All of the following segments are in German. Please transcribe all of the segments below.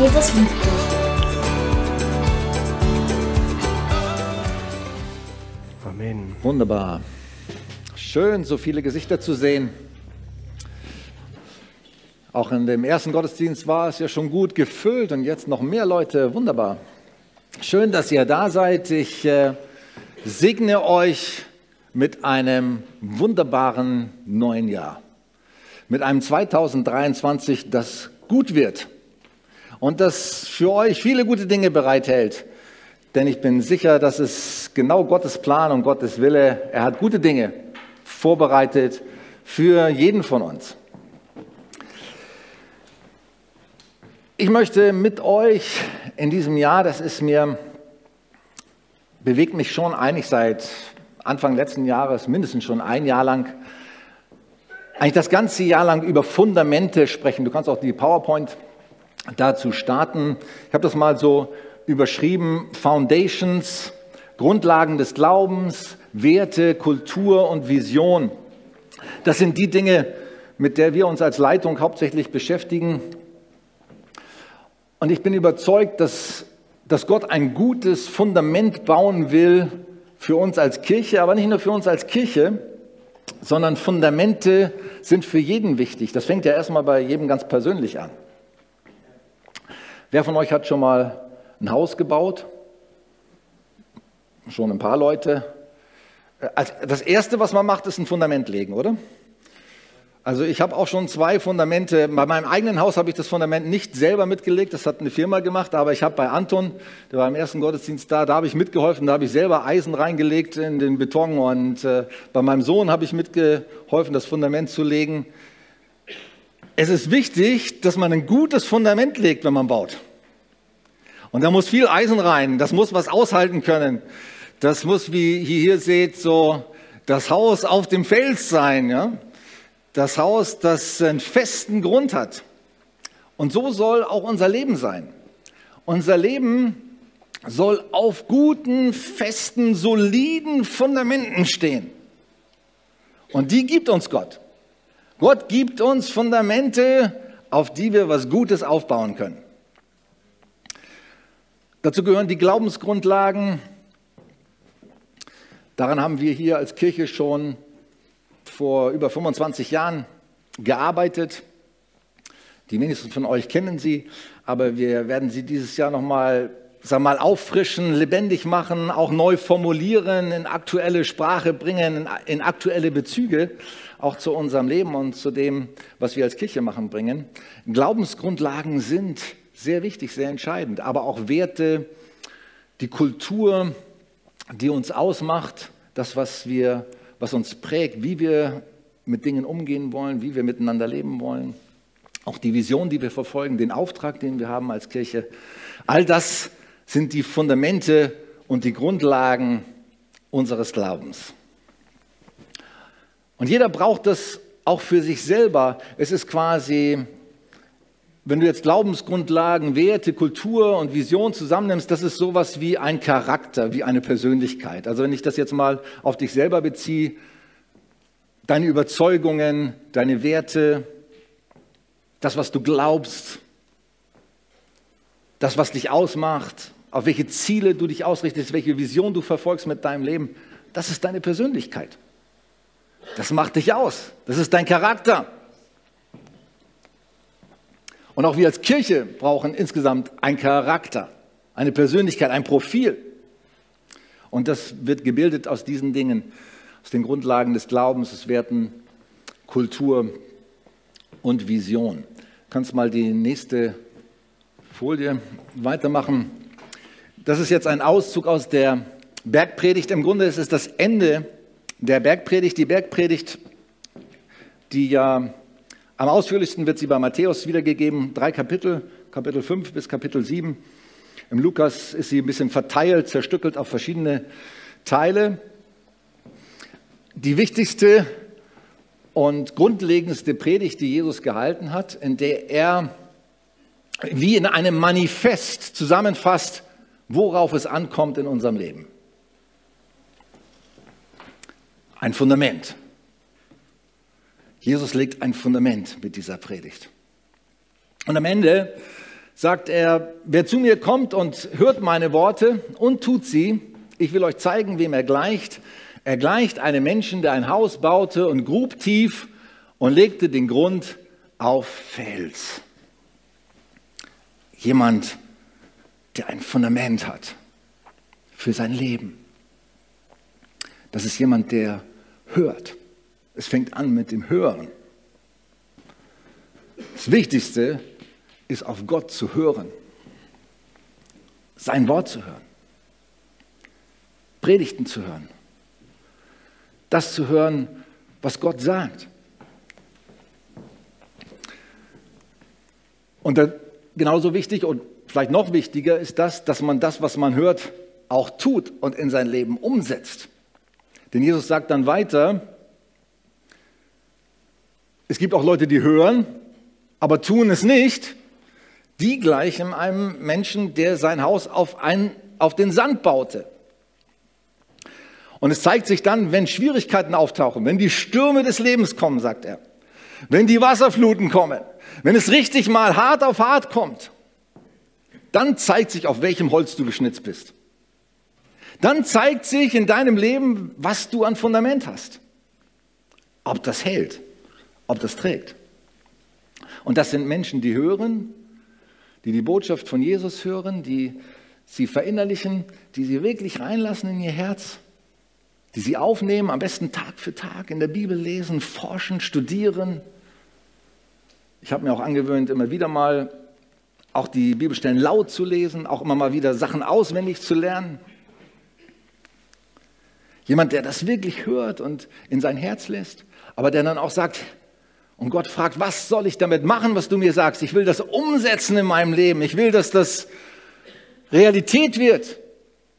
Jesus liebt dich. Amen. Wunderbar. Schön, so viele Gesichter zu sehen. Auch in dem ersten Gottesdienst war es ja schon gut gefüllt und jetzt noch mehr Leute. Wunderbar. Schön, dass ihr da seid. Ich äh, segne euch mit einem wunderbaren neuen Jahr. Mit einem 2023, das gut wird und das für euch viele gute Dinge bereithält. Denn ich bin sicher, dass es genau Gottes Plan und Gottes Wille, er hat gute Dinge vorbereitet für jeden von uns. Ich möchte mit euch in diesem Jahr, das ist mir, bewegt mich schon eigentlich seit Anfang letzten Jahres, mindestens schon ein Jahr lang, eigentlich das ganze Jahr lang über Fundamente sprechen. Du kannst auch die PowerPoint dazu starten. Ich habe das mal so überschrieben, Foundations, Grundlagen des Glaubens, Werte, Kultur und Vision. Das sind die Dinge, mit der wir uns als Leitung hauptsächlich beschäftigen. Und ich bin überzeugt, dass, dass Gott ein gutes Fundament bauen will für uns als Kirche, aber nicht nur für uns als Kirche, sondern Fundamente sind für jeden wichtig. Das fängt ja erstmal bei jedem ganz persönlich an. Wer von euch hat schon mal ein Haus gebaut? Schon ein paar Leute. Das Erste, was man macht, ist ein Fundament legen, oder? Also ich habe auch schon zwei Fundamente. Bei meinem eigenen Haus habe ich das Fundament nicht selber mitgelegt, das hat eine Firma gemacht, aber ich habe bei Anton, der war im ersten Gottesdienst da, da habe ich mitgeholfen, da habe ich selber Eisen reingelegt in den Beton und äh, bei meinem Sohn habe ich mitgeholfen, das Fundament zu legen. Es ist wichtig, dass man ein gutes Fundament legt, wenn man baut. Und da muss viel Eisen rein, das muss was aushalten können. Das muss, wie ihr hier seht, so das Haus auf dem Fels sein, ja? das Haus, das einen festen Grund hat. Und so soll auch unser Leben sein. Unser Leben soll auf guten, festen, soliden Fundamenten stehen. Und die gibt uns Gott. Gott gibt uns Fundamente, auf die wir was Gutes aufbauen können. Dazu gehören die Glaubensgrundlagen. Daran haben wir hier als Kirche schon vor über 25 Jahren gearbeitet. Die wenigsten von euch kennen sie, aber wir werden sie dieses Jahr nochmal sag mal, auffrischen, lebendig machen, auch neu formulieren, in aktuelle Sprache bringen, in aktuelle Bezüge, auch zu unserem Leben und zu dem, was wir als Kirche machen, bringen. Glaubensgrundlagen sind sehr wichtig, sehr entscheidend, aber auch Werte, die Kultur, die uns ausmacht, das, was wir was uns prägt, wie wir mit Dingen umgehen wollen, wie wir miteinander leben wollen. Auch die Vision, die wir verfolgen, den Auftrag, den wir haben als Kirche. All das sind die Fundamente und die Grundlagen unseres Glaubens. Und jeder braucht das auch für sich selber. Es ist quasi wenn du jetzt Glaubensgrundlagen, Werte, Kultur und Vision zusammennimmst, das ist sowas wie ein Charakter, wie eine Persönlichkeit. Also wenn ich das jetzt mal auf dich selber beziehe, deine Überzeugungen, deine Werte, das, was du glaubst, das, was dich ausmacht, auf welche Ziele du dich ausrichtest, welche Vision du verfolgst mit deinem Leben, das ist deine Persönlichkeit. Das macht dich aus. Das ist dein Charakter. Und auch wir als Kirche brauchen insgesamt einen Charakter, eine Persönlichkeit, ein Profil. Und das wird gebildet aus diesen Dingen, aus den Grundlagen des Glaubens, des Werten, Kultur und Vision. Du kannst mal die nächste Folie weitermachen. Das ist jetzt ein Auszug aus der Bergpredigt. Im Grunde ist es das Ende der Bergpredigt. Die Bergpredigt, die ja am ausführlichsten wird sie bei Matthäus wiedergegeben, drei Kapitel, Kapitel 5 bis Kapitel 7. Im Lukas ist sie ein bisschen verteilt, zerstückelt auf verschiedene Teile. Die wichtigste und grundlegendste Predigt, die Jesus gehalten hat, in der er wie in einem Manifest zusammenfasst, worauf es ankommt in unserem Leben. Ein Fundament. Jesus legt ein Fundament mit dieser Predigt. Und am Ende sagt er, wer zu mir kommt und hört meine Worte und tut sie, ich will euch zeigen, wem er gleicht. Er gleicht einem Menschen, der ein Haus baute und grub tief und legte den Grund auf Fels. Jemand, der ein Fundament hat für sein Leben. Das ist jemand, der hört. Es fängt an mit dem Hören. Das Wichtigste ist, auf Gott zu hören, sein Wort zu hören, Predigten zu hören, das zu hören, was Gott sagt. Und genauso wichtig und vielleicht noch wichtiger ist das, dass man das, was man hört, auch tut und in sein Leben umsetzt. Denn Jesus sagt dann weiter, es gibt auch Leute, die hören, aber tun es nicht. Die gleichen einem Menschen, der sein Haus auf, ein, auf den Sand baute. Und es zeigt sich dann, wenn Schwierigkeiten auftauchen, wenn die Stürme des Lebens kommen, sagt er, wenn die Wasserfluten kommen, wenn es richtig mal hart auf hart kommt, dann zeigt sich, auf welchem Holz du geschnitzt bist. Dann zeigt sich in deinem Leben, was du an Fundament hast. Ob das hält, ob das trägt. Und das sind Menschen, die hören, die die Botschaft von Jesus hören, die sie verinnerlichen, die sie wirklich reinlassen in ihr Herz, die sie aufnehmen, am besten Tag für Tag in der Bibel lesen, forschen, studieren. Ich habe mir auch angewöhnt, immer wieder mal auch die Bibelstellen laut zu lesen, auch immer mal wieder Sachen auswendig zu lernen. Jemand, der das wirklich hört und in sein Herz lässt, aber der dann auch sagt, und Gott fragt, was soll ich damit machen, was du mir sagst? Ich will das umsetzen in meinem Leben. Ich will, dass das Realität wird,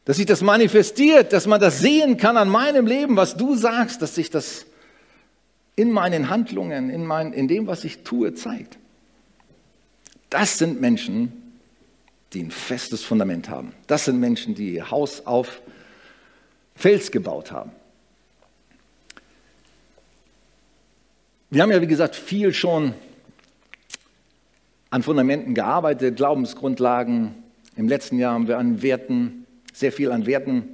dass sich das manifestiert, dass man das sehen kann an meinem Leben, was du sagst, dass sich das in meinen Handlungen, in, mein, in dem, was ich tue, zeigt. Das sind Menschen, die ein festes Fundament haben. Das sind Menschen, die ihr Haus auf Fels gebaut haben. Wir haben ja, wie gesagt, viel schon an Fundamenten gearbeitet, Glaubensgrundlagen. Im letzten Jahr haben wir an Werten, sehr viel an Werten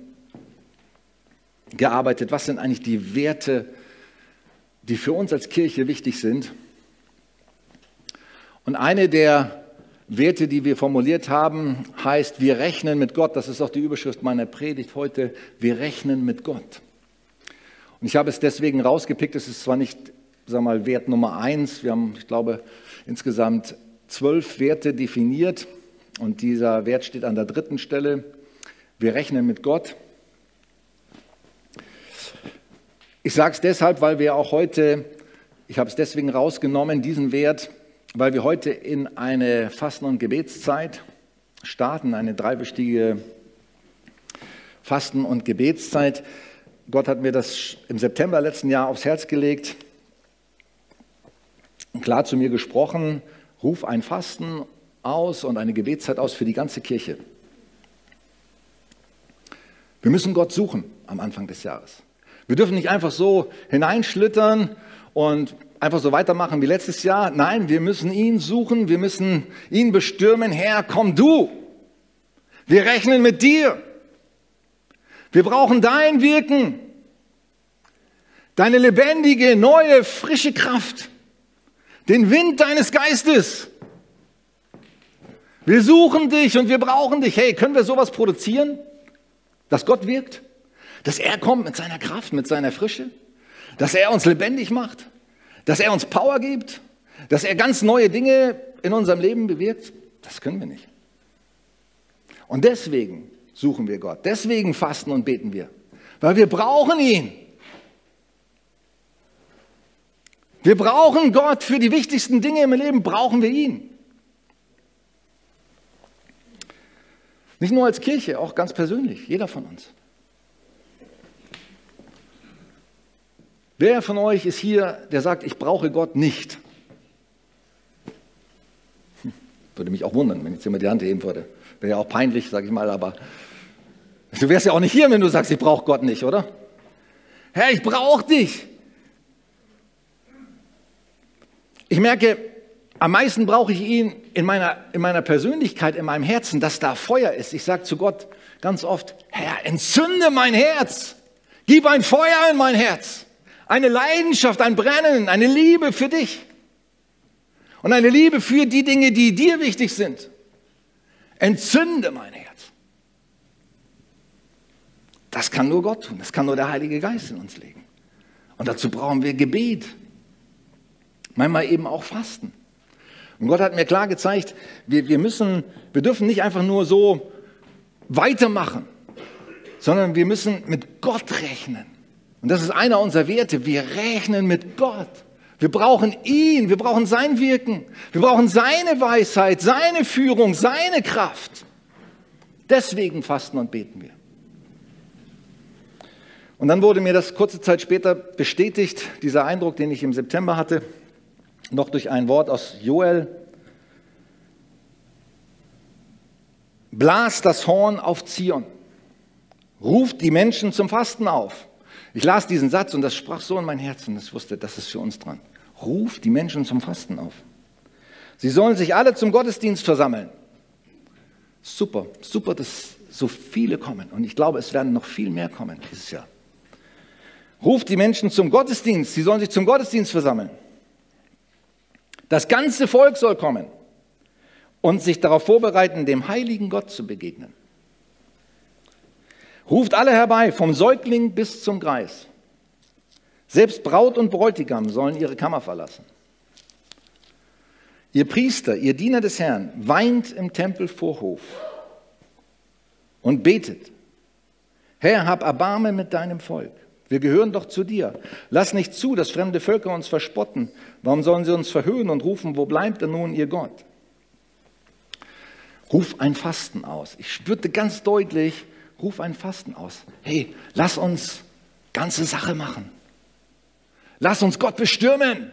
gearbeitet. Was sind eigentlich die Werte, die für uns als Kirche wichtig sind? Und eine der Werte, die wir formuliert haben, heißt, wir rechnen mit Gott. Das ist auch die Überschrift meiner Predigt heute. Wir rechnen mit Gott. Und ich habe es deswegen rausgepickt. Es ist zwar nicht, sag mal, Wert Nummer eins. Wir haben, ich glaube, insgesamt zwölf Werte definiert. Und dieser Wert steht an der dritten Stelle. Wir rechnen mit Gott. Ich sage es deshalb, weil wir auch heute, ich habe es deswegen rausgenommen, diesen Wert weil wir heute in eine Fasten- und Gebetszeit starten, eine dreiwöchige Fasten- und Gebetszeit. Gott hat mir das im September letzten Jahr aufs Herz gelegt, klar zu mir gesprochen, ruf ein Fasten aus und eine Gebetszeit aus für die ganze Kirche. Wir müssen Gott suchen am Anfang des Jahres. Wir dürfen nicht einfach so hineinschlittern und einfach so weitermachen wie letztes Jahr. Nein, wir müssen ihn suchen, wir müssen ihn bestürmen. Herr, komm du. Wir rechnen mit dir. Wir brauchen dein Wirken, deine lebendige, neue, frische Kraft, den Wind deines Geistes. Wir suchen dich und wir brauchen dich. Hey, können wir sowas produzieren, dass Gott wirkt? Dass er kommt mit seiner Kraft, mit seiner Frische? Dass er uns lebendig macht? Dass er uns Power gibt, dass er ganz neue Dinge in unserem Leben bewirkt, das können wir nicht. Und deswegen suchen wir Gott, deswegen fasten und beten wir, weil wir brauchen ihn. Wir brauchen Gott für die wichtigsten Dinge im Leben, brauchen wir ihn. Nicht nur als Kirche, auch ganz persönlich, jeder von uns. Wer von euch ist hier, der sagt, ich brauche Gott nicht? Hm, würde mich auch wundern, wenn jetzt jemand die Hand heben würde. Wäre ja auch peinlich, sage ich mal, aber du wärst ja auch nicht hier, wenn du sagst, ich brauche Gott nicht, oder? Herr, ich brauche dich. Ich merke, Am meisten brauche ich ihn in meiner, in meiner Persönlichkeit, in meinem Herzen, dass da Feuer ist. Ich sage zu Gott ganz oft, Herr, entzünde mein Herz. Gib ein Feuer in mein Herz. Eine Leidenschaft, ein Brennen, eine Liebe für dich. Und eine Liebe für die Dinge, die dir wichtig sind. Entzünde mein Herz. Das kann nur Gott tun. Das kann nur der Heilige Geist in uns legen. Und dazu brauchen wir Gebet. Manchmal eben auch Fasten. Und Gott hat mir klar gezeigt, wir, wir, müssen, wir dürfen nicht einfach nur so weitermachen, sondern wir müssen mit Gott rechnen. Und das ist einer unserer Werte. Wir rechnen mit Gott. Wir brauchen ihn, wir brauchen sein Wirken, wir brauchen seine Weisheit, seine Führung, seine Kraft. Deswegen fasten und beten wir. Und dann wurde mir das kurze Zeit später bestätigt, dieser Eindruck, den ich im September hatte, noch durch ein Wort aus Joel. Blas das Horn auf Zion, ruft die Menschen zum Fasten auf. Ich las diesen Satz und das sprach so in mein Herz und ich wusste, das ist für uns dran. Ruft die Menschen zum Fasten auf. Sie sollen sich alle zum Gottesdienst versammeln. Super, super, dass so viele kommen. Und ich glaube, es werden noch viel mehr kommen dieses Jahr. Ruft die Menschen zum Gottesdienst. Sie sollen sich zum Gottesdienst versammeln. Das ganze Volk soll kommen und sich darauf vorbereiten, dem heiligen Gott zu begegnen. Ruft alle herbei, vom Säugling bis zum Greis. Selbst Braut und Bräutigam sollen ihre Kammer verlassen. Ihr Priester, ihr Diener des Herrn, weint im Tempelvorhof und betet. Herr, hab Erbarme mit deinem Volk. Wir gehören doch zu dir. Lass nicht zu, dass fremde Völker uns verspotten. Warum sollen sie uns verhöhnen und rufen, wo bleibt denn nun ihr Gott? Ruf ein Fasten aus. Ich spürte ganz deutlich, ruf ein Fasten aus. Hey, lass uns ganze Sache machen. Lass uns Gott bestürmen.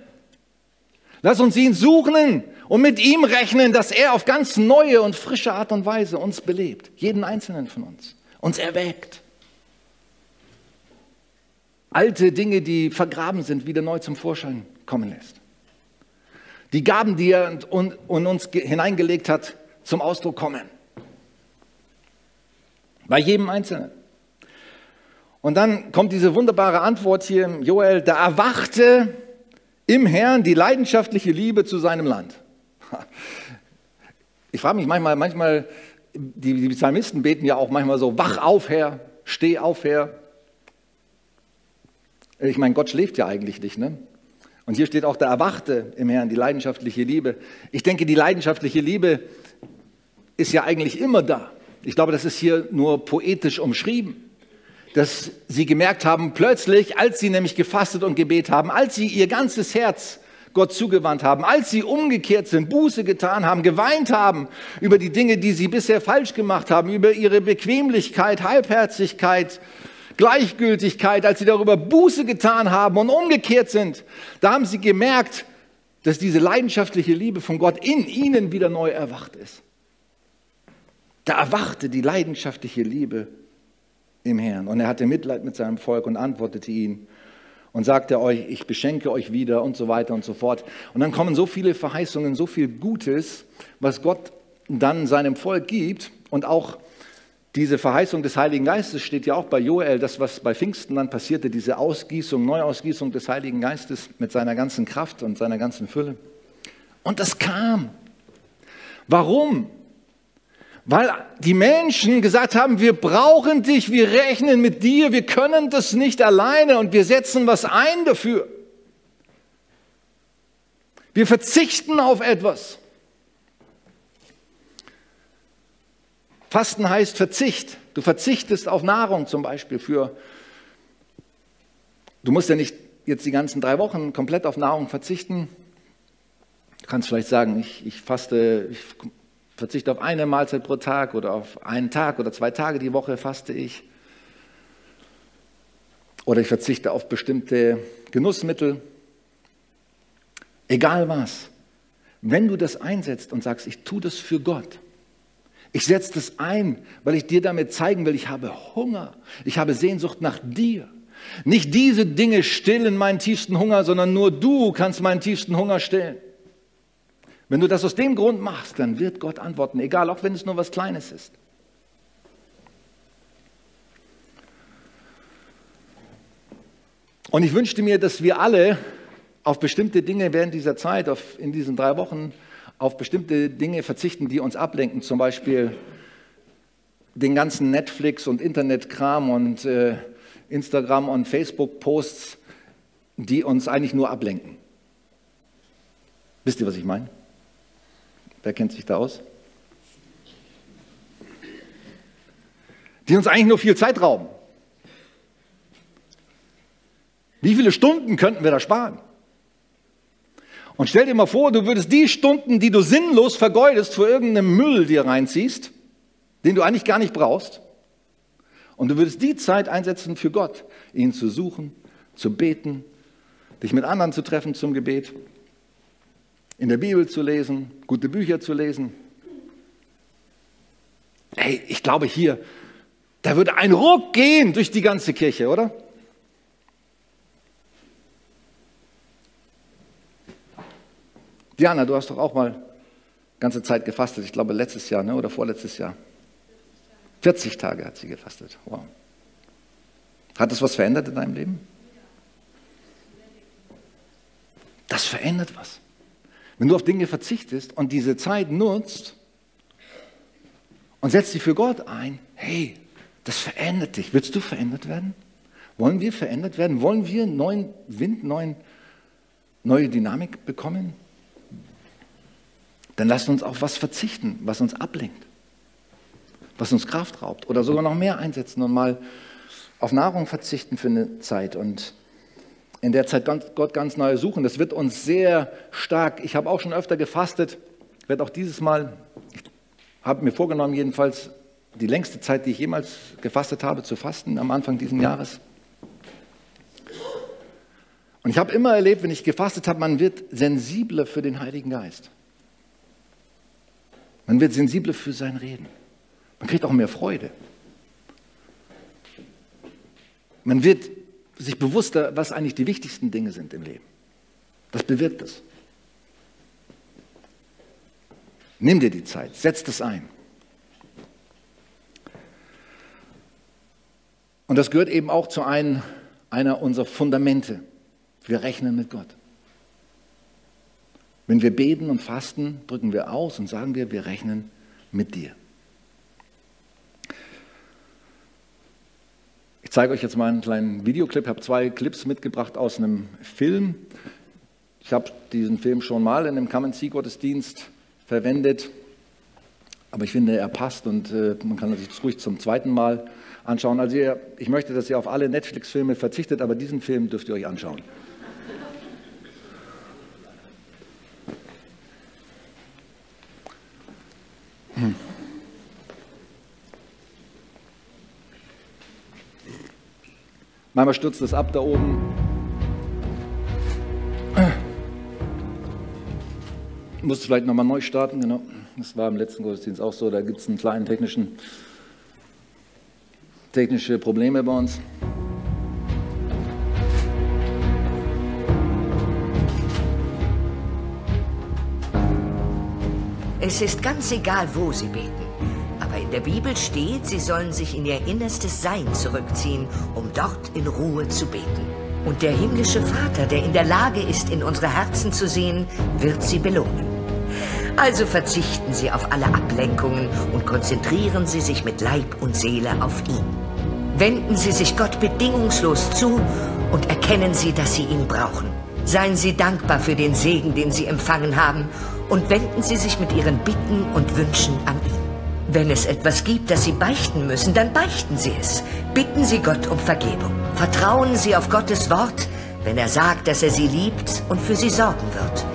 Lass uns ihn suchen und mit ihm rechnen, dass er auf ganz neue und frische Art und Weise uns belebt. Jeden einzelnen von uns. Uns erweckt. Alte Dinge, die vergraben sind, wieder neu zum Vorschein kommen lässt. Die Gaben, die er in uns hineingelegt hat, zum Ausdruck kommen. Bei jedem Einzelnen. Und dann kommt diese wunderbare Antwort hier im Joel, da erwachte im Herrn die leidenschaftliche Liebe zu seinem Land. Ich frage mich manchmal, manchmal, die, die Psalmisten beten ja auch manchmal so, wach auf, Herr, steh auf, Herr. Ich meine, Gott schläft ja eigentlich nicht, ne? Und hier steht auch, der Erwachte im Herrn, die leidenschaftliche Liebe. Ich denke, die leidenschaftliche Liebe ist ja eigentlich immer da. Ich glaube, das ist hier nur poetisch umschrieben dass sie gemerkt haben, plötzlich, als sie nämlich gefastet und gebet haben, als sie ihr ganzes Herz Gott zugewandt haben, als sie umgekehrt sind, Buße getan haben, geweint haben über die Dinge, die sie bisher falsch gemacht haben, über ihre Bequemlichkeit, Halbherzigkeit, Gleichgültigkeit, als sie darüber Buße getan haben und umgekehrt sind, da haben sie gemerkt, dass diese leidenschaftliche Liebe von Gott in ihnen wieder neu erwacht ist. Da erwachte die leidenschaftliche Liebe im Herrn. Und er hatte Mitleid mit seinem Volk und antwortete ihnen und sagte euch, ich beschenke euch wieder und so weiter und so fort. Und dann kommen so viele Verheißungen, so viel Gutes, was Gott dann seinem Volk gibt und auch diese Verheißung des Heiligen Geistes steht ja auch bei Joel, das, was bei Pfingsten dann passierte, diese Ausgießung, Neuausgießung des Heiligen Geistes mit seiner ganzen Kraft und seiner ganzen Fülle. Und das kam. Warum? Weil die Menschen gesagt haben, wir brauchen dich, wir rechnen mit dir, wir können das nicht alleine und wir setzen was ein dafür. Wir verzichten auf etwas. Fasten heißt Verzicht. Du verzichtest auf Nahrung zum Beispiel für, du musst ja nicht jetzt die ganzen drei Wochen komplett auf Nahrung verzichten. Du kannst vielleicht sagen, ich, ich faste, ich verzichte auf eine Mahlzeit pro Tag oder auf einen Tag oder zwei Tage die Woche faste ich. Oder ich verzichte auf bestimmte Genussmittel. Egal was. Wenn du das einsetzt und sagst, ich tue das für Gott, ich setze das ein, weil ich dir damit zeigen will, ich habe Hunger, ich habe Sehnsucht nach dir. Nicht diese Dinge stillen meinen tiefsten Hunger, sondern nur du kannst meinen tiefsten Hunger stillen. Wenn du das aus dem Grund machst, dann wird Gott antworten, egal, auch wenn es nur was Kleines ist. Und ich wünschte mir, dass wir alle auf bestimmte Dinge während dieser Zeit, auf, in diesen drei Wochen, auf bestimmte Dinge verzichten, die uns ablenken, zum Beispiel den ganzen Netflix und Internetkram und äh, Instagram und Facebook-Posts, die uns eigentlich nur ablenken. Wisst ihr, was ich meine? Wer kennt sich da aus? Die uns eigentlich nur viel Zeit rauben. Wie viele Stunden könnten wir da sparen? Und stell dir mal vor, du würdest die Stunden, die du sinnlos vergeudest, für irgendeinen Müll dir reinziehst, den du eigentlich gar nicht brauchst, und du würdest die Zeit einsetzen für Gott, ihn zu suchen, zu beten, dich mit anderen zu treffen zum Gebet, in der Bibel zu lesen, gute Bücher zu lesen. Hey, ich glaube hier, da würde ein Ruck gehen durch die ganze Kirche, oder? Diana, du hast doch auch mal ganze Zeit gefastet. Ich glaube letztes Jahr ne? oder vorletztes Jahr. 40 Tage hat sie gefastet. Wow. Hat das was verändert in deinem Leben? Das verändert was. Wenn du auf Dinge verzichtest und diese Zeit nutzt und setzt sie für Gott ein, hey, das verändert dich. Willst du verändert werden? Wollen wir verändert werden? Wollen wir neuen Wind, neuen, neue Dynamik bekommen? Dann lasst uns auf was verzichten, was uns ablenkt, was uns Kraft raubt oder sogar noch mehr einsetzen und mal auf Nahrung verzichten für eine Zeit und in der Zeit Gott ganz neu suchen. Das wird uns sehr stark, ich habe auch schon öfter gefastet, werde auch dieses Mal, ich habe mir vorgenommen jedenfalls, die längste Zeit, die ich jemals gefastet habe, zu fasten am Anfang dieses Jahres. Und ich habe immer erlebt, wenn ich gefastet habe, man wird sensibler für den Heiligen Geist. Man wird sensibler für sein Reden. Man kriegt auch mehr Freude. Man wird sich bewusster, was eigentlich die wichtigsten Dinge sind im Leben. Das bewirkt es. Nimm dir die Zeit, setz das ein. Und das gehört eben auch zu einem, einer unserer Fundamente. Wir rechnen mit Gott. Wenn wir beten und fasten, drücken wir aus und sagen wir, wir rechnen mit dir. Zeige euch jetzt mal einen kleinen Videoclip. Ich habe zwei Clips mitgebracht aus einem Film. Ich habe diesen Film schon mal in einem Come and See Gottesdienst verwendet, aber ich finde, er passt und äh, man kann sich das ruhig zum zweiten Mal anschauen. Also ihr, ich möchte, dass ihr auf alle Netflix-Filme verzichtet, aber diesen Film dürft ihr euch anschauen. Hm. Manchmal stürzt es ab da oben. Ich muss vielleicht nochmal neu starten, genau. Das war im letzten Gottesdienst auch so. Da gibt es einen kleinen technischen, technische Probleme bei uns. Es ist ganz egal, wo Sie beten. In der Bibel steht, Sie sollen sich in Ihr innerstes Sein zurückziehen, um dort in Ruhe zu beten. Und der himmlische Vater, der in der Lage ist, in unsere Herzen zu sehen, wird Sie belohnen. Also verzichten Sie auf alle Ablenkungen und konzentrieren Sie sich mit Leib und Seele auf ihn. Wenden Sie sich Gott bedingungslos zu und erkennen Sie, dass Sie ihn brauchen. Seien Sie dankbar für den Segen, den Sie empfangen haben und wenden Sie sich mit Ihren Bitten und Wünschen an ihn. Wenn es etwas gibt, das Sie beichten müssen, dann beichten Sie es. Bitten Sie Gott um Vergebung. Vertrauen Sie auf Gottes Wort, wenn er sagt, dass er Sie liebt und für Sie sorgen wird.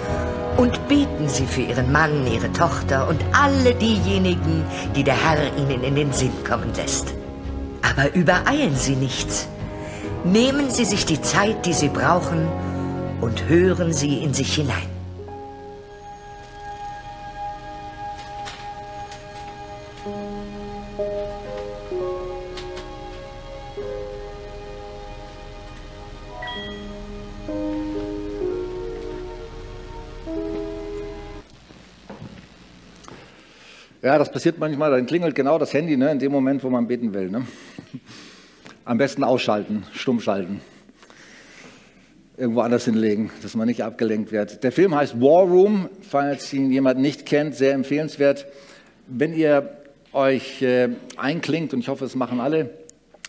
Und beten Sie für Ihren Mann, Ihre Tochter und alle diejenigen, die der Herr Ihnen in den Sinn kommen lässt. Aber übereilen Sie nichts. Nehmen Sie sich die Zeit, die Sie brauchen, und hören Sie in sich hinein. Ja, das passiert manchmal, dann klingelt genau das Handy ne, in dem Moment, wo man beten will. Ne? Am besten ausschalten, stumm schalten. Irgendwo anders hinlegen, dass man nicht abgelenkt wird. Der Film heißt War Room, falls ihn jemand nicht kennt, sehr empfehlenswert. Wenn ihr euch äh, einklingt, und ich hoffe, es machen alle,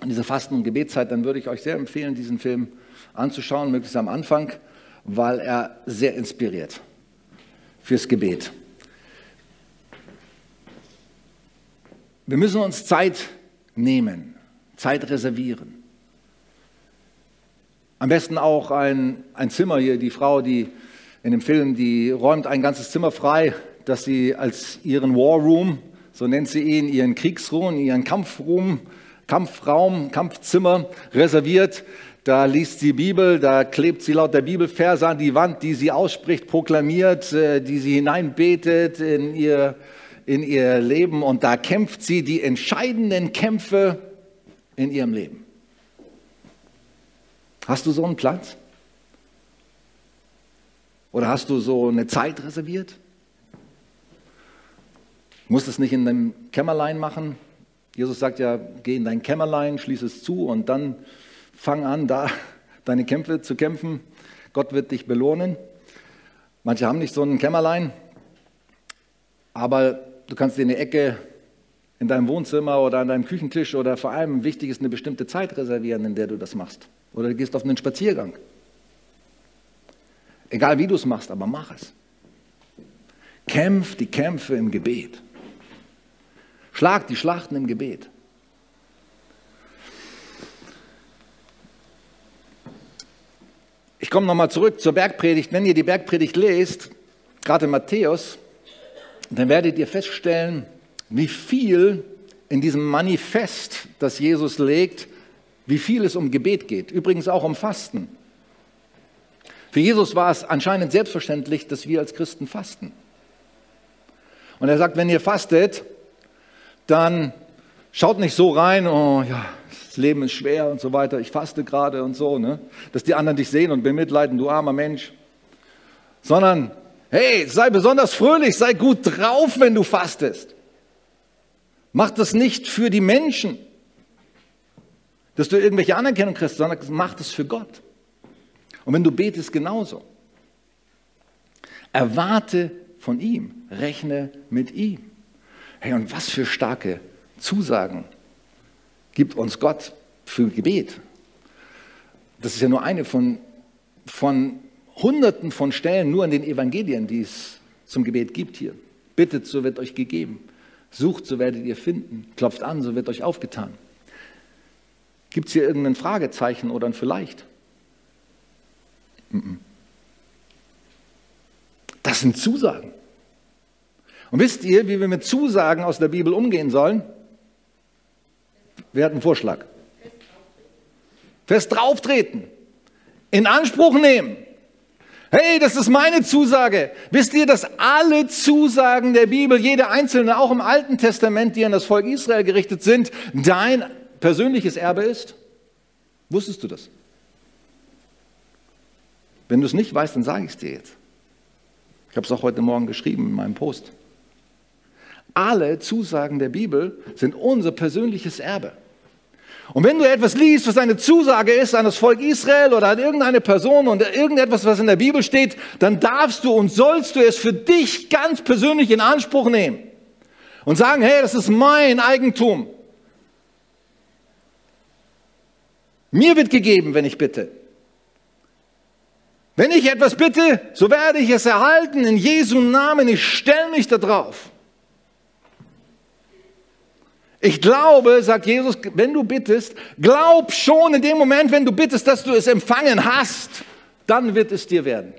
in diese Fasten- und Gebetszeit, dann würde ich euch sehr empfehlen, diesen Film anzuschauen, möglichst am Anfang, weil er sehr inspiriert fürs Gebet. Wir müssen uns Zeit nehmen, Zeit reservieren. Am besten auch ein, ein Zimmer hier, die Frau, die in dem Film, die räumt ein ganzes Zimmer frei, dass sie als ihren War Room, so nennt sie ihn, ihren Kriegsruhm, ihren Kampfruhm, Kampfraum, Kampfzimmer reserviert. Da liest sie Bibel, da klebt sie laut der Bibelverse an die Wand, die sie ausspricht, proklamiert, äh, die sie hineinbetet in ihr in ihr Leben und da kämpft sie die entscheidenden Kämpfe in ihrem Leben. Hast du so einen Platz? Oder hast du so eine Zeit reserviert? Musst es nicht in deinem Kämmerlein machen. Jesus sagt ja, geh in dein Kämmerlein, schließ es zu und dann fang an, da deine Kämpfe zu kämpfen. Gott wird dich belohnen. Manche haben nicht so ein Kämmerlein, aber Du kannst dir eine Ecke in deinem Wohnzimmer oder an deinem Küchentisch oder vor allem wichtig ist eine bestimmte Zeit reservieren, in der du das machst. Oder du gehst auf einen Spaziergang. Egal wie du es machst, aber mach es. Kämpf die Kämpfe im Gebet. Schlag die Schlachten im Gebet. Ich komme nochmal zurück zur Bergpredigt. Wenn ihr die Bergpredigt lest, gerade in Matthäus, dann werdet ihr feststellen, wie viel in diesem Manifest, das Jesus legt, wie viel es um Gebet geht. Übrigens auch um Fasten. Für Jesus war es anscheinend selbstverständlich, dass wir als Christen fasten. Und er sagt, wenn ihr fastet, dann schaut nicht so rein, oh ja, das Leben ist schwer und so weiter, ich faste gerade und so, ne? dass die anderen dich sehen und bemitleiden, du armer Mensch. Sondern Hey, sei besonders fröhlich, sei gut drauf, wenn du fastest. Mach das nicht für die Menschen, dass du irgendwelche Anerkennung kriegst, sondern mach das für Gott. Und wenn du betest, genauso. Erwarte von ihm, rechne mit ihm. Hey, und was für starke Zusagen gibt uns Gott für Gebet. Das ist ja nur eine von, von Hunderten von Stellen nur in den Evangelien, die es zum Gebet gibt hier. Bittet, so wird euch gegeben. Sucht, so werdet ihr finden. Klopft an, so wird euch aufgetan. Gibt es hier irgendein Fragezeichen oder ein Vielleicht? Das sind Zusagen. Und wisst ihr, wie wir mit Zusagen aus der Bibel umgehen sollen? Wir hatten einen Vorschlag. Fest drauftreten. In Anspruch nehmen. Hey, das ist meine Zusage. Wisst ihr, dass alle Zusagen der Bibel, jede einzelne, auch im Alten Testament, die an das Volk Israel gerichtet sind, dein persönliches Erbe ist? Wusstest du das? Wenn du es nicht weißt, dann sage ich es dir jetzt. Ich habe es auch heute Morgen geschrieben in meinem Post. Alle Zusagen der Bibel sind unser persönliches Erbe. Und wenn du etwas liest, was eine Zusage ist an das Volk Israel oder an irgendeine Person und irgendetwas, was in der Bibel steht, dann darfst du und sollst du es für dich ganz persönlich in Anspruch nehmen und sagen, hey, das ist mein Eigentum. Mir wird gegeben, wenn ich bitte. Wenn ich etwas bitte, so werde ich es erhalten in Jesu Namen. Ich stelle mich da drauf. Ich glaube, sagt Jesus, wenn du bittest, glaub schon in dem Moment, wenn du bittest, dass du es empfangen hast, dann wird es dir werden.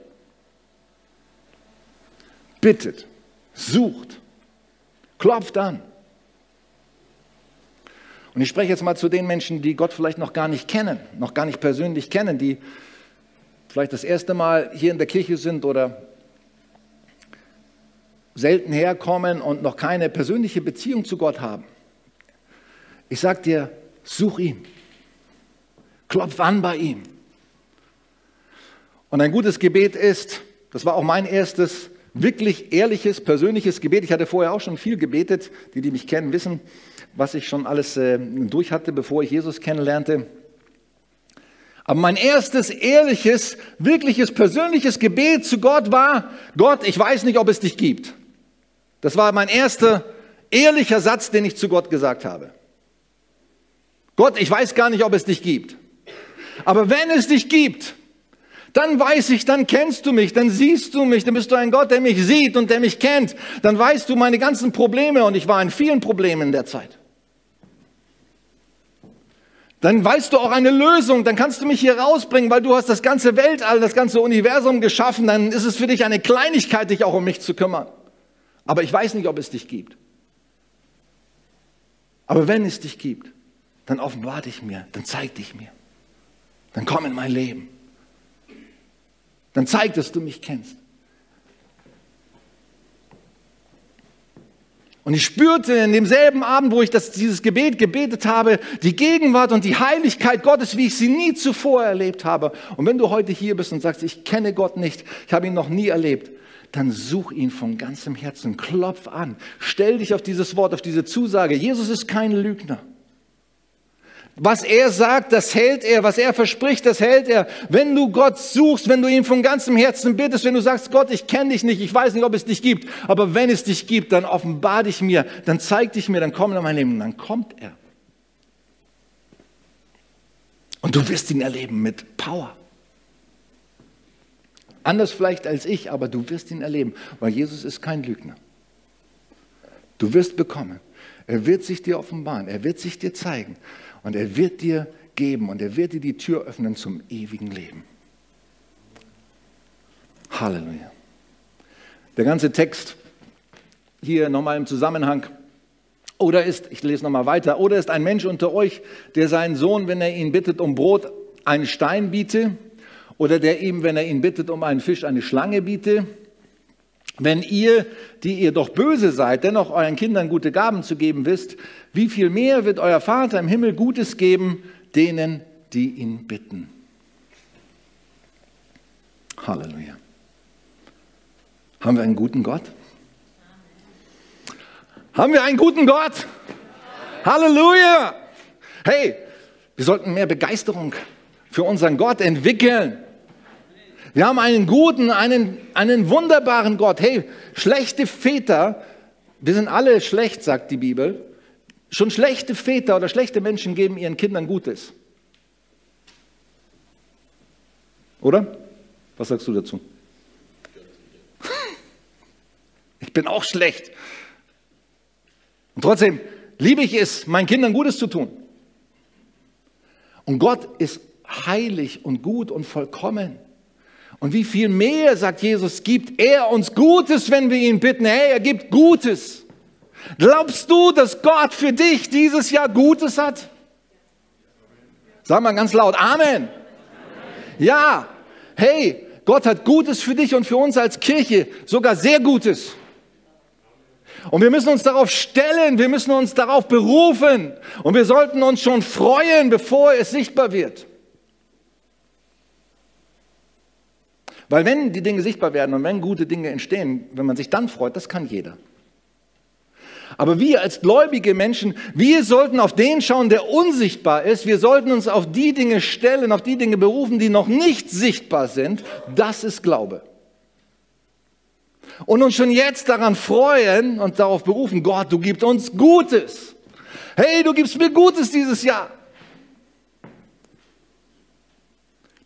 Bittet, sucht, klopft an. Und ich spreche jetzt mal zu den Menschen, die Gott vielleicht noch gar nicht kennen, noch gar nicht persönlich kennen, die vielleicht das erste Mal hier in der Kirche sind oder selten herkommen und noch keine persönliche Beziehung zu Gott haben. Ich sag dir, such ihn. Klopf an bei ihm. Und ein gutes Gebet ist, das war auch mein erstes, wirklich ehrliches, persönliches Gebet. Ich hatte vorher auch schon viel gebetet. Die, die mich kennen, wissen, was ich schon alles äh, durch hatte, bevor ich Jesus kennenlernte. Aber mein erstes ehrliches, wirkliches, persönliches Gebet zu Gott war, Gott, ich weiß nicht, ob es dich gibt. Das war mein erster ehrlicher Satz, den ich zu Gott gesagt habe. Gott, ich weiß gar nicht, ob es dich gibt. Aber wenn es dich gibt, dann weiß ich, dann kennst du mich, dann siehst du mich, dann bist du ein Gott, der mich sieht und der mich kennt. Dann weißt du meine ganzen Probleme und ich war in vielen Problemen in der Zeit. Dann weißt du auch eine Lösung, dann kannst du mich hier rausbringen, weil du hast das ganze Weltall, das ganze Universum geschaffen, dann ist es für dich eine Kleinigkeit, dich auch um mich zu kümmern. Aber ich weiß nicht, ob es dich gibt. Aber wenn es dich gibt, dann offenbar dich mir, dann zeig dich mir. Dann komm in mein Leben. Dann zeig, dass du mich kennst. Und ich spürte in demselben Abend, wo ich das, dieses Gebet gebetet habe, die Gegenwart und die Heiligkeit Gottes, wie ich sie nie zuvor erlebt habe. Und wenn du heute hier bist und sagst, ich kenne Gott nicht, ich habe ihn noch nie erlebt, dann such ihn von ganzem Herzen, klopf an, stell dich auf dieses Wort, auf diese Zusage. Jesus ist kein Lügner. Was er sagt, das hält er. Was er verspricht, das hält er. Wenn du Gott suchst, wenn du ihn von ganzem Herzen bittest, wenn du sagst, Gott, ich kenne dich nicht, ich weiß nicht, ob es dich gibt, aber wenn es dich gibt, dann offenbar dich mir, dann zeig dich mir, dann komm in mein Leben. Und dann kommt er. Und du wirst ihn erleben mit Power. Anders vielleicht als ich, aber du wirst ihn erleben, weil Jesus ist kein Lügner. Du wirst bekommen. Er wird sich dir offenbaren. Er wird sich dir zeigen. Und er wird dir geben und er wird dir die Tür öffnen zum ewigen Leben. Halleluja. Der ganze Text hier nochmal im Zusammenhang. Oder ist, ich lese nochmal weiter, oder ist ein Mensch unter euch, der seinen Sohn, wenn er ihn bittet um Brot, einen Stein biete? Oder der ihm, wenn er ihn bittet um einen Fisch, eine Schlange biete? Wenn ihr, die ihr doch böse seid, dennoch euren Kindern gute Gaben zu geben wisst, wie viel mehr wird euer Vater im Himmel Gutes geben denen, die ihn bitten? Halleluja. Haben wir einen guten Gott? Haben wir einen guten Gott? Halleluja! Hey, wir sollten mehr Begeisterung für unseren Gott entwickeln. Wir haben einen guten, einen, einen wunderbaren Gott. Hey, schlechte Väter, wir sind alle schlecht, sagt die Bibel. Schon schlechte Väter oder schlechte Menschen geben ihren Kindern Gutes. Oder? Was sagst du dazu? Ich bin auch schlecht. Und trotzdem liebe ich es, meinen Kindern Gutes zu tun. Und Gott ist heilig und gut und vollkommen. Und wie viel mehr, sagt Jesus, gibt er uns Gutes, wenn wir ihn bitten. Hey, er gibt Gutes. Glaubst du, dass Gott für dich dieses Jahr Gutes hat? Sag mal ganz laut, Amen. Ja, hey, Gott hat Gutes für dich und für uns als Kirche, sogar sehr Gutes. Und wir müssen uns darauf stellen, wir müssen uns darauf berufen und wir sollten uns schon freuen, bevor es sichtbar wird. Weil wenn die Dinge sichtbar werden und wenn gute Dinge entstehen, wenn man sich dann freut, das kann jeder. Aber wir als gläubige Menschen, wir sollten auf den schauen, der unsichtbar ist. Wir sollten uns auf die Dinge stellen, auf die Dinge berufen, die noch nicht sichtbar sind. Das ist Glaube. Und uns schon jetzt daran freuen und darauf berufen, Gott, du gibst uns Gutes. Hey, du gibst mir Gutes dieses Jahr.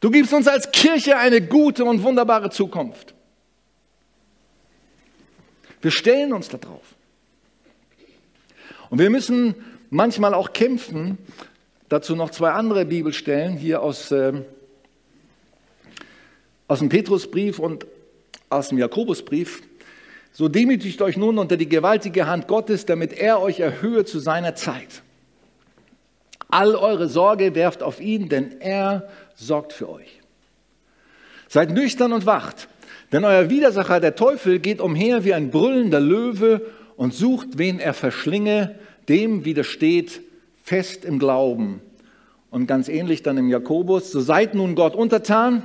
Du gibst uns als Kirche eine gute und wunderbare Zukunft. Wir stellen uns darauf. Und wir müssen manchmal auch kämpfen. Dazu noch zwei andere Bibelstellen hier aus, äh, aus dem Petrusbrief und aus dem Jakobusbrief. So demütigt euch nun unter die gewaltige Hand Gottes, damit er euch erhöhe zu seiner Zeit. All eure Sorge werft auf ihn, denn er sorgt für euch. Seid nüchtern und wacht, denn euer Widersacher, der Teufel, geht umher wie ein brüllender Löwe und sucht, wen er verschlinge, dem widersteht fest im Glauben. Und ganz ähnlich dann im Jakobus, so seid nun Gott untertan,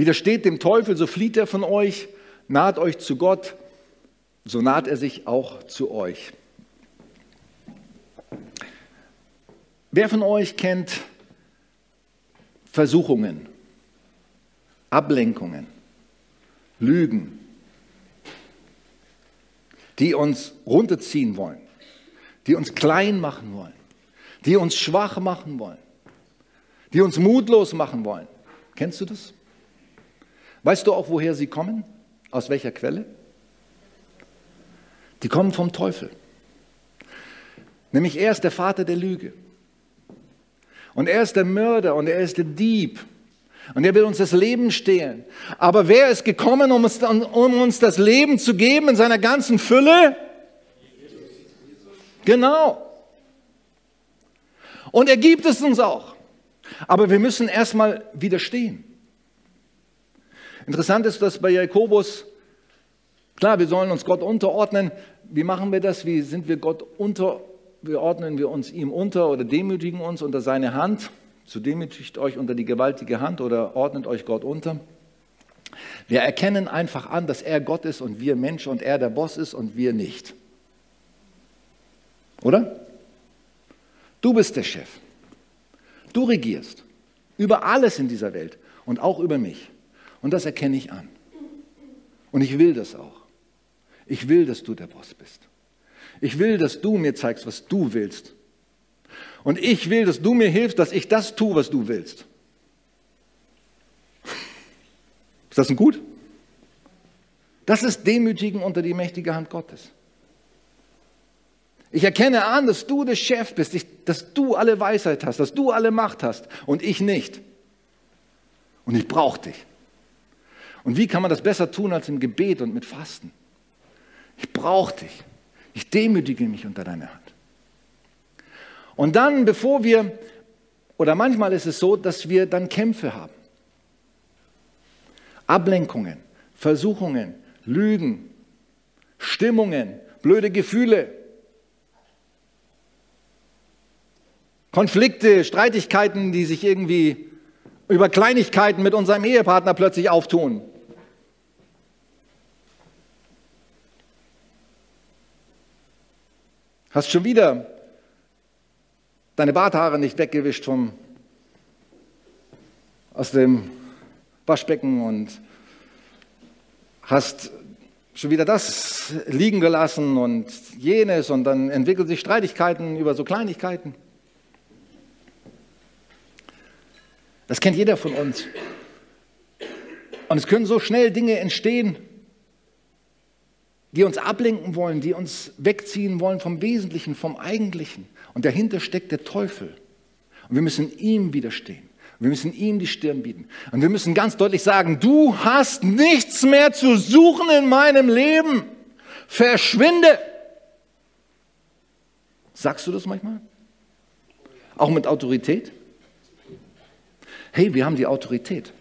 Widersteht dem Teufel, so flieht er von euch. Naht euch zu Gott, so naht er sich auch zu euch. Wer von euch kennt Versuchungen, Ablenkungen, Lügen, die uns runterziehen wollen, die uns klein machen wollen, die uns schwach machen wollen, die uns mutlos machen wollen. Kennst du das? Weißt du auch, woher sie kommen? Aus welcher Quelle? Die kommen vom Teufel. Nämlich er ist der Vater der Lüge. Und er ist der Mörder und er ist der Dieb. Und er will uns das Leben stehlen. Aber wer ist gekommen, um uns, um uns das Leben zu geben in seiner ganzen Fülle? Genau. Und er gibt es uns auch. Aber wir müssen erstmal widerstehen. Interessant ist, dass bei Jakobus, klar, wir sollen uns Gott unterordnen. Wie machen wir das? Wie sind wir Gott unter? Wie ordnen wir uns ihm unter oder demütigen uns unter seine Hand? So demütigt euch unter die gewaltige Hand oder ordnet euch Gott unter. Wir erkennen einfach an, dass er Gott ist und wir Mensch und er der Boss ist und wir nicht. Oder? Du bist der Chef. Du regierst über alles in dieser Welt und auch über mich. Und das erkenne ich an. Und ich will das auch. Ich will, dass du der Boss bist. Ich will, dass du mir zeigst, was du willst. Und ich will, dass du mir hilfst, dass ich das tue, was du willst. Ist das ein Gut? Das ist Demütigen unter die mächtige Hand Gottes. Ich erkenne an, dass du der Chef bist, dass du alle Weisheit hast, dass du alle Macht hast und ich nicht. Und ich brauche dich. Und wie kann man das besser tun als im Gebet und mit Fasten? Ich brauche dich. Ich demütige mich unter deine Hand. Und dann, bevor wir, oder manchmal ist es so, dass wir dann Kämpfe haben. Ablenkungen, Versuchungen, Lügen, Stimmungen, blöde Gefühle, Konflikte, Streitigkeiten, die sich irgendwie über Kleinigkeiten mit unserem Ehepartner plötzlich auftun. Hast schon wieder deine Barthaare nicht weggewischt vom, aus dem Waschbecken und hast schon wieder das liegen gelassen und jenes und dann entwickeln sich Streitigkeiten über so Kleinigkeiten. Das kennt jeder von uns. Und es können so schnell Dinge entstehen, die uns ablenken wollen, die uns wegziehen wollen vom Wesentlichen, vom Eigentlichen. Und dahinter steckt der Teufel. Und wir müssen ihm widerstehen. Wir müssen ihm die Stirn bieten. Und wir müssen ganz deutlich sagen, du hast nichts mehr zu suchen in meinem Leben. Verschwinde. Sagst du das manchmal? Auch mit Autorität? Hey, wir haben die Autorität.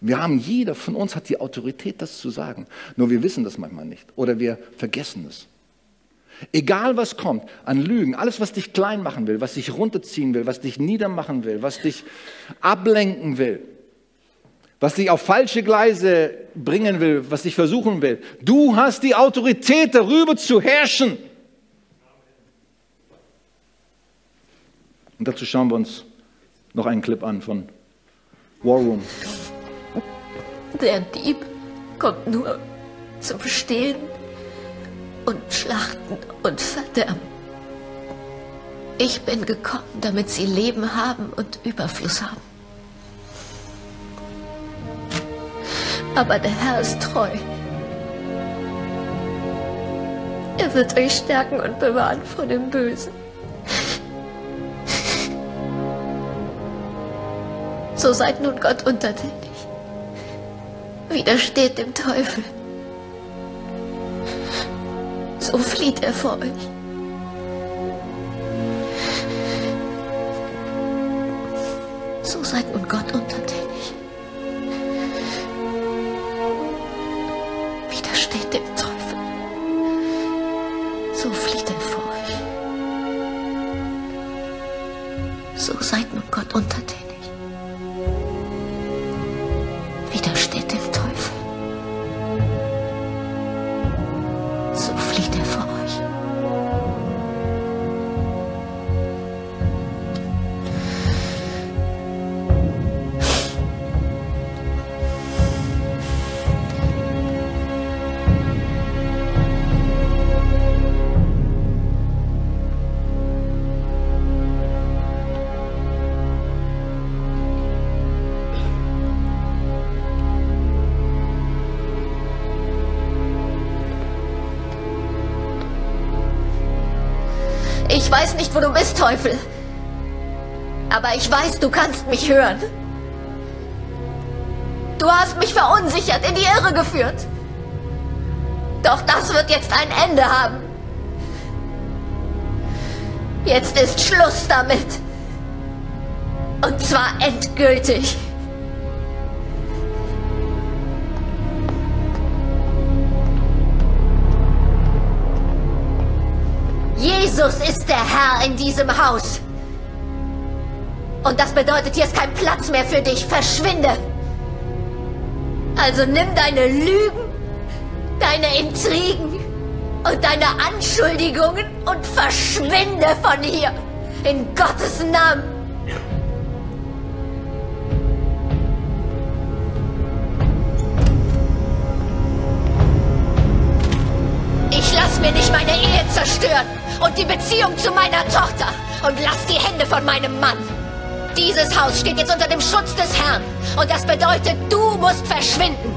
Wir haben, jeder von uns hat die Autorität, das zu sagen. Nur wir wissen das manchmal nicht oder wir vergessen es. Egal was kommt an Lügen, alles was dich klein machen will, was dich runterziehen will, was dich niedermachen will, was dich ablenken will, was dich auf falsche Gleise bringen will, was dich versuchen will. Du hast die Autorität darüber zu herrschen. Und dazu schauen wir uns noch einen Clip an von War Room. Der Dieb kommt nur zum Stehlen und Schlachten und Verderben. Ich bin gekommen, damit sie Leben haben und Überfluss haben. Aber der Herr ist treu. Er wird euch stärken und bewahren vor dem Bösen. So seid nun Gott untertänig. Widersteht dem Teufel. So flieht er vor euch. So seid nun Gott Ich weiß nicht, wo du bist, Teufel. Aber ich weiß, du kannst mich hören. Du hast mich verunsichert, in die Irre geführt. Doch das wird jetzt ein Ende haben. Jetzt ist Schluss damit. Und zwar endgültig. Ist der Herr in diesem Haus. Und das bedeutet, hier ist kein Platz mehr für dich. Verschwinde. Also nimm deine Lügen, deine Intrigen und deine Anschuldigungen und verschwinde von hier. In Gottes Namen. Zerstören und die Beziehung zu meiner Tochter und lass die Hände von meinem Mann. Dieses Haus steht jetzt unter dem Schutz des Herrn und das bedeutet, du musst verschwinden.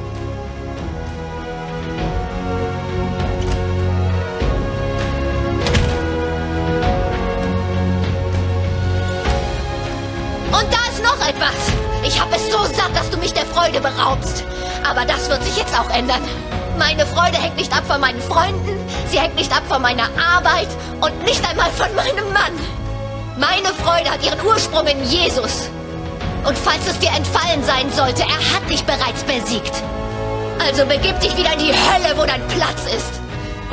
Und da ist noch etwas. Ich habe es so satt, dass du mich der Freude beraubst. Aber das wird sich jetzt auch ändern. Meine Freude hängt nicht ab von meinen Freunden, sie hängt nicht ab von meiner Arbeit und nicht einmal von meinem Mann. Meine Freude hat ihren Ursprung in Jesus. Und falls es dir entfallen sein sollte, er hat dich bereits besiegt. Also begib dich wieder in die Hölle, wo dein Platz ist.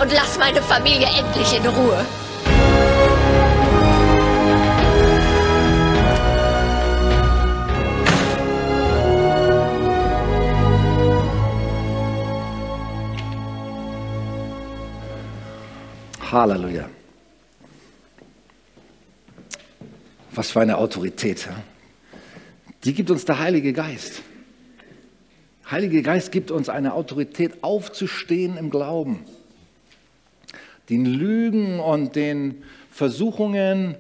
Und lass meine Familie endlich in Ruhe. Halleluja. Was für eine Autorität. Die gibt uns der Heilige Geist. Heilige Geist gibt uns eine Autorität, aufzustehen im Glauben, den Lügen und den Versuchungen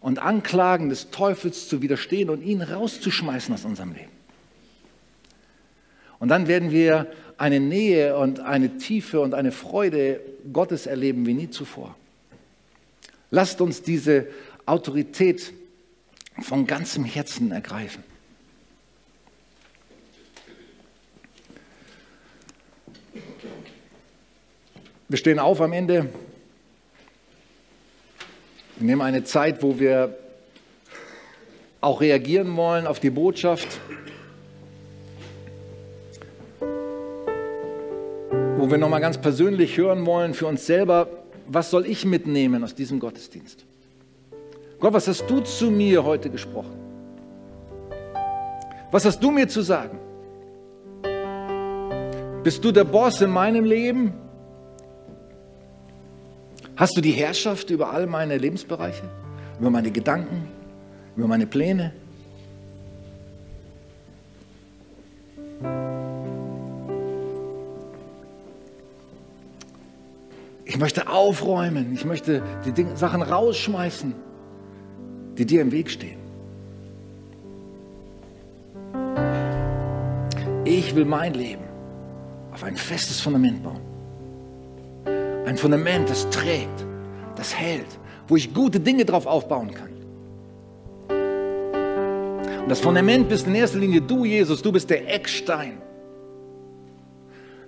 und Anklagen des Teufels zu widerstehen und ihn rauszuschmeißen aus unserem Leben. Und dann werden wir eine Nähe und eine Tiefe und eine Freude Gottes erleben wie nie zuvor. Lasst uns diese Autorität von ganzem Herzen ergreifen. Wir stehen auf am Ende. Wir nehmen eine Zeit, wo wir auch reagieren wollen auf die Botschaft, wo wir nochmal ganz persönlich hören wollen für uns selber, was soll ich mitnehmen aus diesem Gottesdienst? Gott, was hast du zu mir heute gesprochen? Was hast du mir zu sagen? Bist du der Boss in meinem Leben? Hast du die Herrschaft über all meine Lebensbereiche, über meine Gedanken, über meine Pläne? Ich möchte aufräumen, ich möchte die Dinge, Sachen rausschmeißen, die dir im Weg stehen. Ich will mein Leben auf ein festes Fundament bauen. Ein Fundament, das trägt, das hält, wo ich gute Dinge drauf aufbauen kann. Und das Fundament bist in erster Linie du, Jesus, du bist der Eckstein.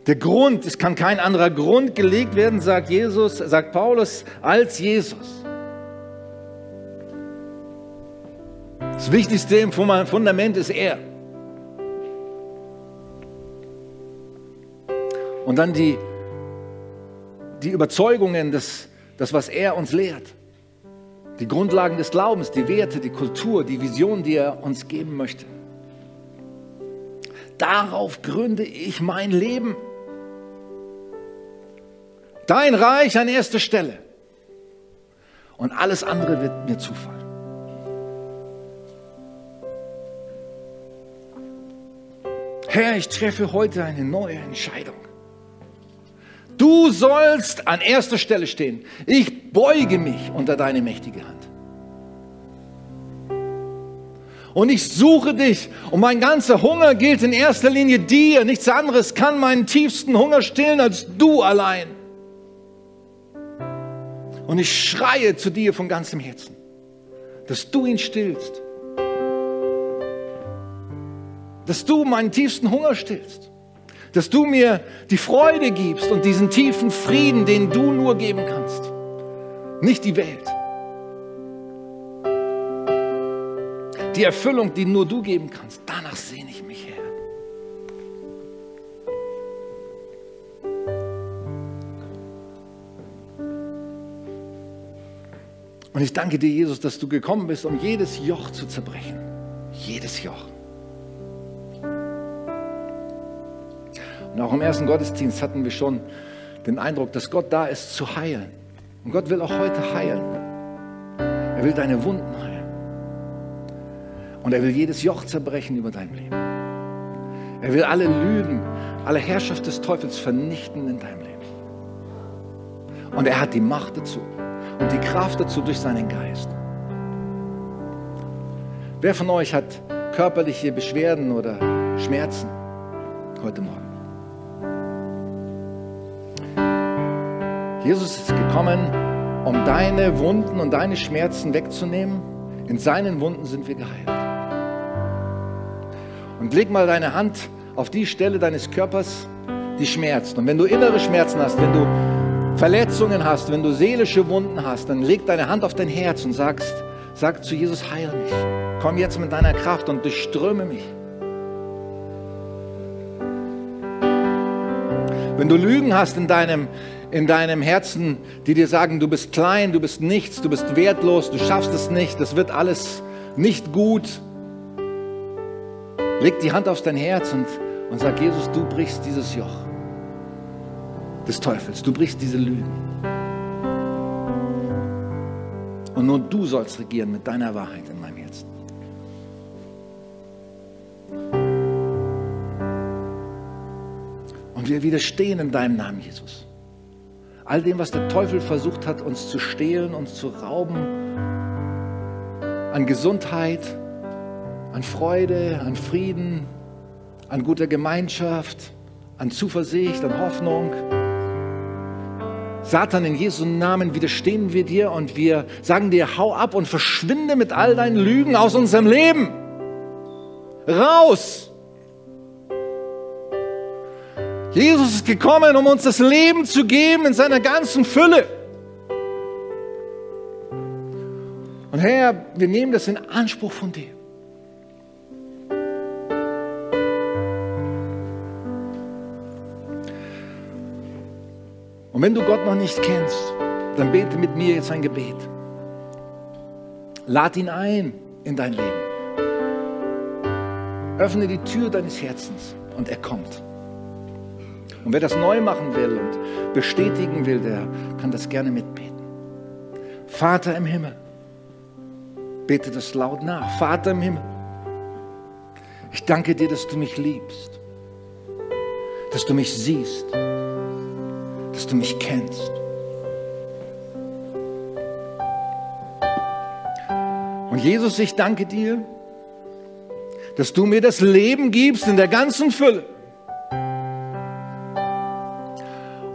Der Grund, es kann kein anderer Grund gelegt werden, sagt Jesus, sagt Paulus, als Jesus. Das Wichtigste im Fundament ist er. Und dann die die Überzeugungen, das, das, was er uns lehrt. Die Grundlagen des Glaubens, die Werte, die Kultur, die Vision, die er uns geben möchte. Darauf gründe ich mein Leben. Dein Reich an erster Stelle. Und alles andere wird mir zufallen. Herr, ich treffe heute eine neue Entscheidung. Du sollst an erster Stelle stehen. Ich beuge mich unter deine mächtige Hand. Und ich suche dich. Und mein ganzer Hunger gilt in erster Linie dir. Nichts anderes kann meinen tiefsten Hunger stillen als du allein. Und ich schreie zu dir von ganzem Herzen, dass du ihn stillst. Dass du meinen tiefsten Hunger stillst. Dass du mir die Freude gibst und diesen tiefen Frieden, den du nur geben kannst. Nicht die Welt. Die Erfüllung, die nur du geben kannst. Danach sehne ich mich, Herr. Und ich danke dir, Jesus, dass du gekommen bist, um jedes Joch zu zerbrechen. Jedes Joch. Und auch im ersten Gottesdienst hatten wir schon den Eindruck, dass Gott da ist, zu heilen. Und Gott will auch heute heilen. Er will deine Wunden heilen. Und er will jedes Joch zerbrechen über dein Leben. Er will alle Lügen, alle Herrschaft des Teufels vernichten in deinem Leben. Und er hat die Macht dazu und die Kraft dazu durch seinen Geist. Wer von euch hat körperliche Beschwerden oder Schmerzen heute Morgen? Jesus ist gekommen, um deine Wunden und deine Schmerzen wegzunehmen. In seinen Wunden sind wir geheilt. Und leg mal deine Hand auf die Stelle deines Körpers, die schmerzt. Und wenn du innere Schmerzen hast, wenn du Verletzungen hast, wenn du seelische Wunden hast, dann leg deine Hand auf dein Herz und sagst, sag zu Jesus, heil mich. Komm jetzt mit deiner Kraft und durchströme mich. Wenn du Lügen hast in deinem, in deinem Herzen, die dir sagen, du bist klein, du bist nichts, du bist wertlos, du schaffst es nicht, das wird alles nicht gut, leg die Hand auf dein Herz und, und sag, Jesus, du brichst dieses Joch des Teufels. Du brichst diese Lügen. Und nur du sollst regieren mit deiner Wahrheit in meinem Herzen. Und wir widerstehen in deinem Namen, Jesus. All dem, was der Teufel versucht hat, uns zu stehlen, uns zu rauben, an Gesundheit, an Freude, an Frieden, an guter Gemeinschaft, an Zuversicht, an Hoffnung. Satan, in Jesu Namen widerstehen wir dir und wir sagen dir, hau ab und verschwinde mit all deinen Lügen aus unserem Leben. Raus! Jesus ist gekommen, um uns das Leben zu geben in seiner ganzen Fülle. Und Herr, wir nehmen das in Anspruch von dir. Und wenn du Gott noch nicht kennst, dann bete mit mir jetzt ein Gebet. Lad ihn ein in dein Leben. Öffne die Tür deines Herzens und er kommt. Und wer das neu machen will und bestätigen will, der kann das gerne mitbeten. Vater im Himmel, bete das laut nach. Vater im Himmel, ich danke dir, dass du mich liebst, dass du mich siehst dass du mich kennst. Und Jesus, ich danke dir, dass du mir das Leben gibst in der ganzen Fülle.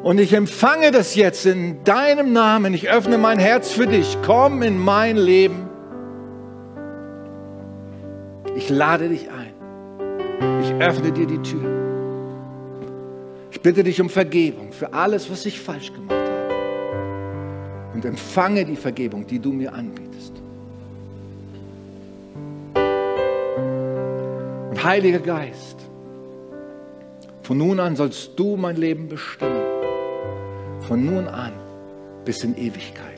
Und ich empfange das jetzt in deinem Namen. Ich öffne mein Herz für dich. Komm in mein Leben. Ich lade dich ein. Ich öffne dir die Tür bitte dich um Vergebung für alles, was ich falsch gemacht habe. Und empfange die Vergebung, die du mir anbietest. Und Heiliger Geist, von nun an sollst du mein Leben bestimmen. Von nun an bis in Ewigkeit.